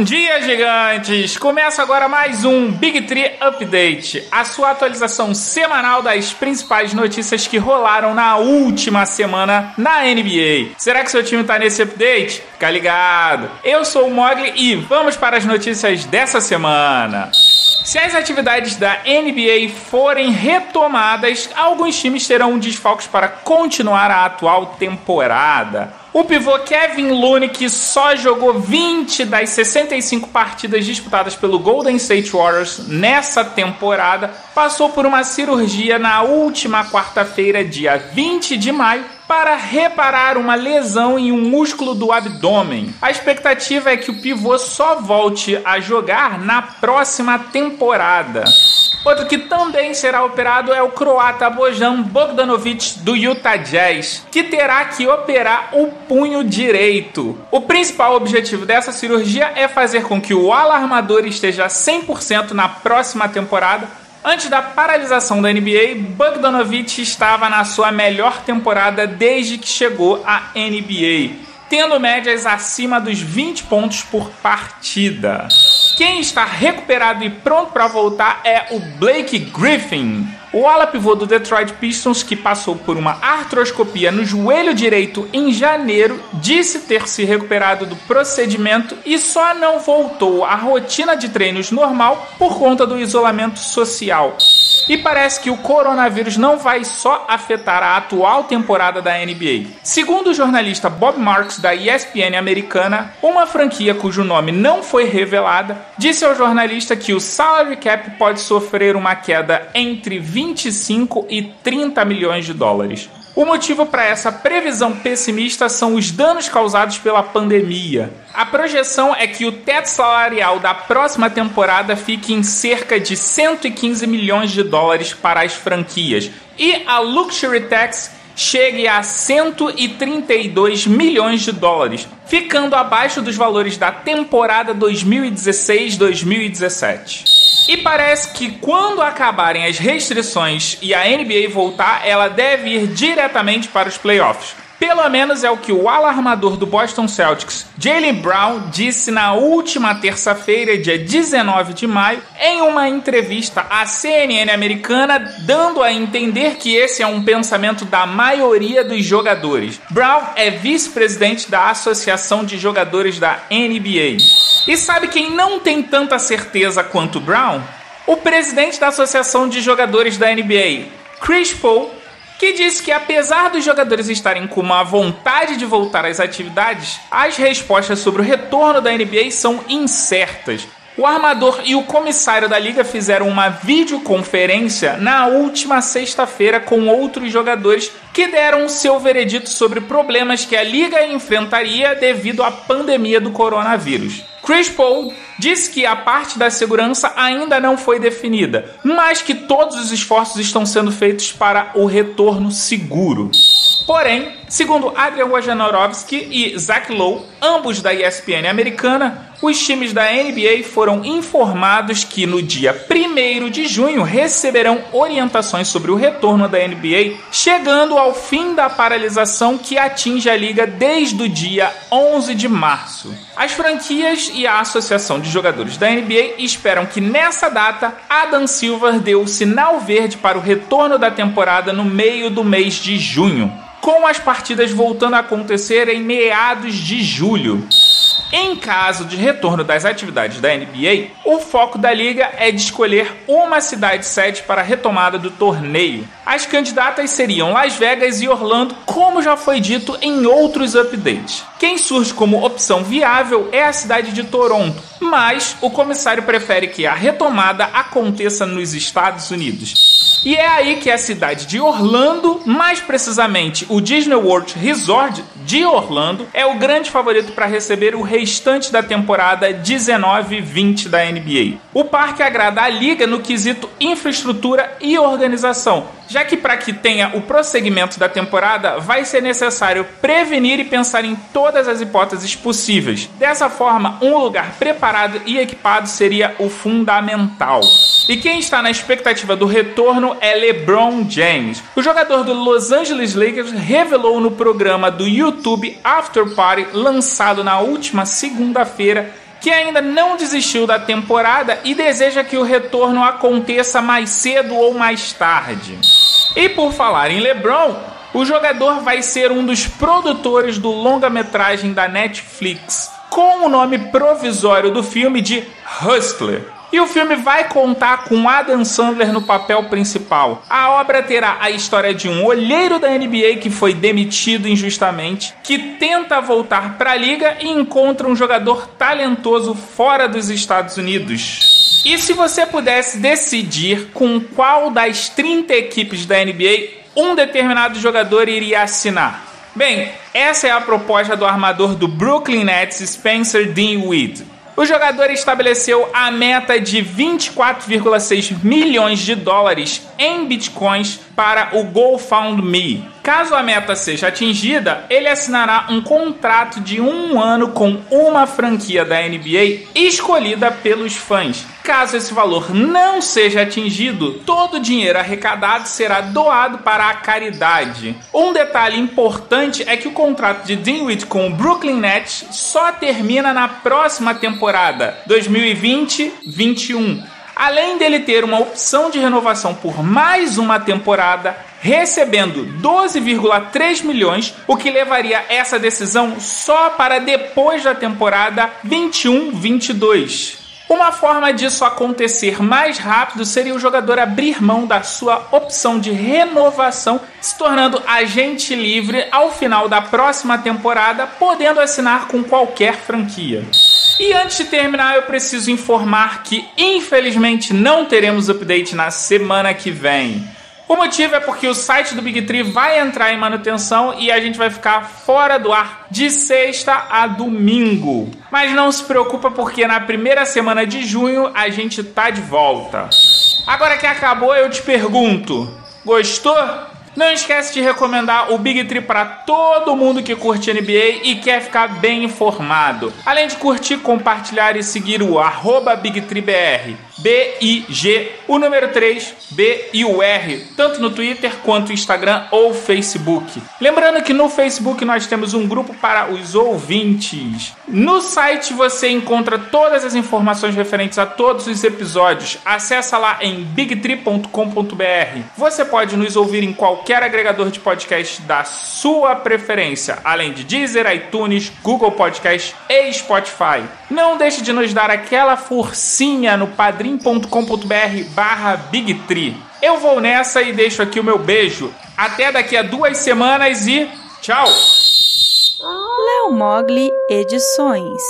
Bom dia, gigantes! Começa agora mais um Big Tree Update, a sua atualização semanal das principais notícias que rolaram na última semana na NBA. Será que seu time tá nesse update? Fica ligado! Eu sou o Mogli e vamos para as notícias dessa semana. Se as atividades da NBA forem retomadas, alguns times terão desfalques para continuar a atual temporada. O pivô Kevin Looney, que só jogou 20 das 65 partidas disputadas pelo Golden State Warriors nessa temporada, passou por uma cirurgia na última quarta-feira, dia 20 de maio, para reparar uma lesão em um músculo do abdômen. A expectativa é que o pivô só volte a jogar na próxima temporada. Outro que também será operado é o croata Bojan Bogdanovic do Utah Jazz, que terá que operar o punho direito. O principal objetivo dessa cirurgia é fazer com que o alarmador esteja 100% na próxima temporada Antes da paralisação da NBA, Bogdanovic estava na sua melhor temporada desde que chegou à NBA, tendo médias acima dos 20 pontos por partida. Quem está recuperado e pronto para voltar é o Blake Griffin, o ala pivô do Detroit Pistons, que passou por uma artroscopia no joelho direito em janeiro, disse ter se recuperado do procedimento e só não voltou à rotina de treinos normal por conta do isolamento social. E parece que o coronavírus não vai só afetar a atual temporada da NBA. Segundo o jornalista Bob Marks da ESPN americana, uma franquia cujo nome não foi revelada disse ao jornalista que o salary cap pode sofrer uma queda entre 25 e 30 milhões de dólares. O motivo para essa previsão pessimista são os danos causados pela pandemia. A projeção é que o teto salarial da próxima temporada fique em cerca de 115 milhões de dólares para as franquias e a Luxury Tax chegue a 132 milhões de dólares, ficando abaixo dos valores da temporada 2016-2017. E parece que quando acabarem as restrições e a NBA voltar, ela deve ir diretamente para os playoffs. Pelo menos é o que o alarmador do Boston Celtics, Jalen Brown, disse na última terça-feira, dia 19 de maio, em uma entrevista à CNN americana, dando a entender que esse é um pensamento da maioria dos jogadores. Brown é vice-presidente da Associação de Jogadores da NBA. E sabe quem não tem tanta certeza quanto Brown? O presidente da Associação de Jogadores da NBA, Chris Paul, que disse que apesar dos jogadores estarem com uma vontade de voltar às atividades, as respostas sobre o retorno da NBA são incertas. O armador e o comissário da liga fizeram uma videoconferência na última sexta-feira com outros jogadores que deram seu veredito sobre problemas que a liga enfrentaria devido à pandemia do coronavírus. Chris Paul disse que a parte da segurança ainda não foi definida, mas que todos os esforços estão sendo feitos para o retorno seguro. Porém, segundo Adrian Wojnarowski e Zach Lowe, ambos da ESPN americana, os times da NBA foram informados que no dia 1 de junho receberão orientações sobre o retorno da NBA, chegando ao fim da paralisação que atinge a liga desde o dia 11 de março. As franquias e a Associação de Jogadores da NBA esperam que nessa data Adam Silver dê o sinal verde para o retorno da temporada no meio do mês de junho, com as partidas voltando a acontecer em meados de julho. Em caso de retorno das atividades da NBA, o foco da liga é de escolher uma cidade sede para a retomada do torneio. As candidatas seriam Las Vegas e Orlando, como já foi dito em outros updates. Quem surge como opção viável é a cidade de Toronto, mas o comissário prefere que a retomada aconteça nos Estados Unidos. E é aí que a cidade de Orlando, mais precisamente o Disney World Resort de Orlando, é o grande favorito para receber o restante da temporada 19-20 da NBA. O parque agrada a liga no quesito infraestrutura e organização, já que para que tenha o prosseguimento da temporada vai ser necessário prevenir e pensar em todas as hipóteses possíveis. Dessa forma, um lugar preparado e equipado seria o fundamental. E quem está na expectativa do retorno é LeBron James. O jogador do Los Angeles Lakers revelou no programa do YouTube After Party lançado na última segunda-feira que ainda não desistiu da temporada e deseja que o retorno aconteça mais cedo ou mais tarde. E por falar em LeBron, o jogador vai ser um dos produtores do longa-metragem da Netflix, com o nome provisório do filme de Hustler. E o filme vai contar com Adam Sandler no papel principal. A obra terá a história de um olheiro da NBA que foi demitido injustamente, que tenta voltar para a liga e encontra um jogador talentoso fora dos Estados Unidos. E se você pudesse decidir com qual das 30 equipes da NBA um determinado jogador iria assinar? Bem, essa é a proposta do armador do Brooklyn Nets, Spencer Dinwiddie. O jogador estabeleceu a meta de 24,6 milhões de dólares em bitcoins para o GoFundMe. Caso a meta seja atingida, ele assinará um contrato de um ano com uma franquia da NBA escolhida pelos fãs. Caso esse valor não seja atingido, todo o dinheiro arrecadado será doado para a caridade. Um detalhe importante é que o contrato de Dinwiddie com o Brooklyn Nets só termina na próxima temporada, 2020-21 além dele ter uma opção de renovação por mais uma temporada, recebendo 12,3 milhões, o que levaria essa decisão só para depois da temporada 21-22. Uma forma disso acontecer mais rápido seria o jogador abrir mão da sua opção de renovação, se tornando agente livre ao final da próxima temporada, podendo assinar com qualquer franquia. E antes de terminar, eu preciso informar que infelizmente não teremos update na semana que vem. O motivo é porque o site do Big Tree vai entrar em manutenção e a gente vai ficar fora do ar de sexta a domingo. Mas não se preocupa porque na primeira semana de junho a gente tá de volta. Agora que acabou, eu te pergunto: gostou? Não esquece de recomendar o Big Tree para todo mundo que curte NBA e quer ficar bem informado. Além de curtir, compartilhar e seguir o arroba BigTreeBR. B-I-G, o número 3, B e o R, tanto no Twitter quanto Instagram ou Facebook. Lembrando que no Facebook nós temos um grupo para os ouvintes. No site você encontra todas as informações referentes a todos os episódios. Acesse lá em bigtree.com.br. Você pode nos ouvir em qualquer agregador de podcast da sua preferência, além de Deezer, iTunes, Google Podcast e Spotify. Não deixe de nos dar aquela forcinha no padrinho padrim.com.br barra bigtree. Eu vou nessa e deixo aqui o meu beijo. Até daqui a duas semanas e tchau! Léo Mogli Edições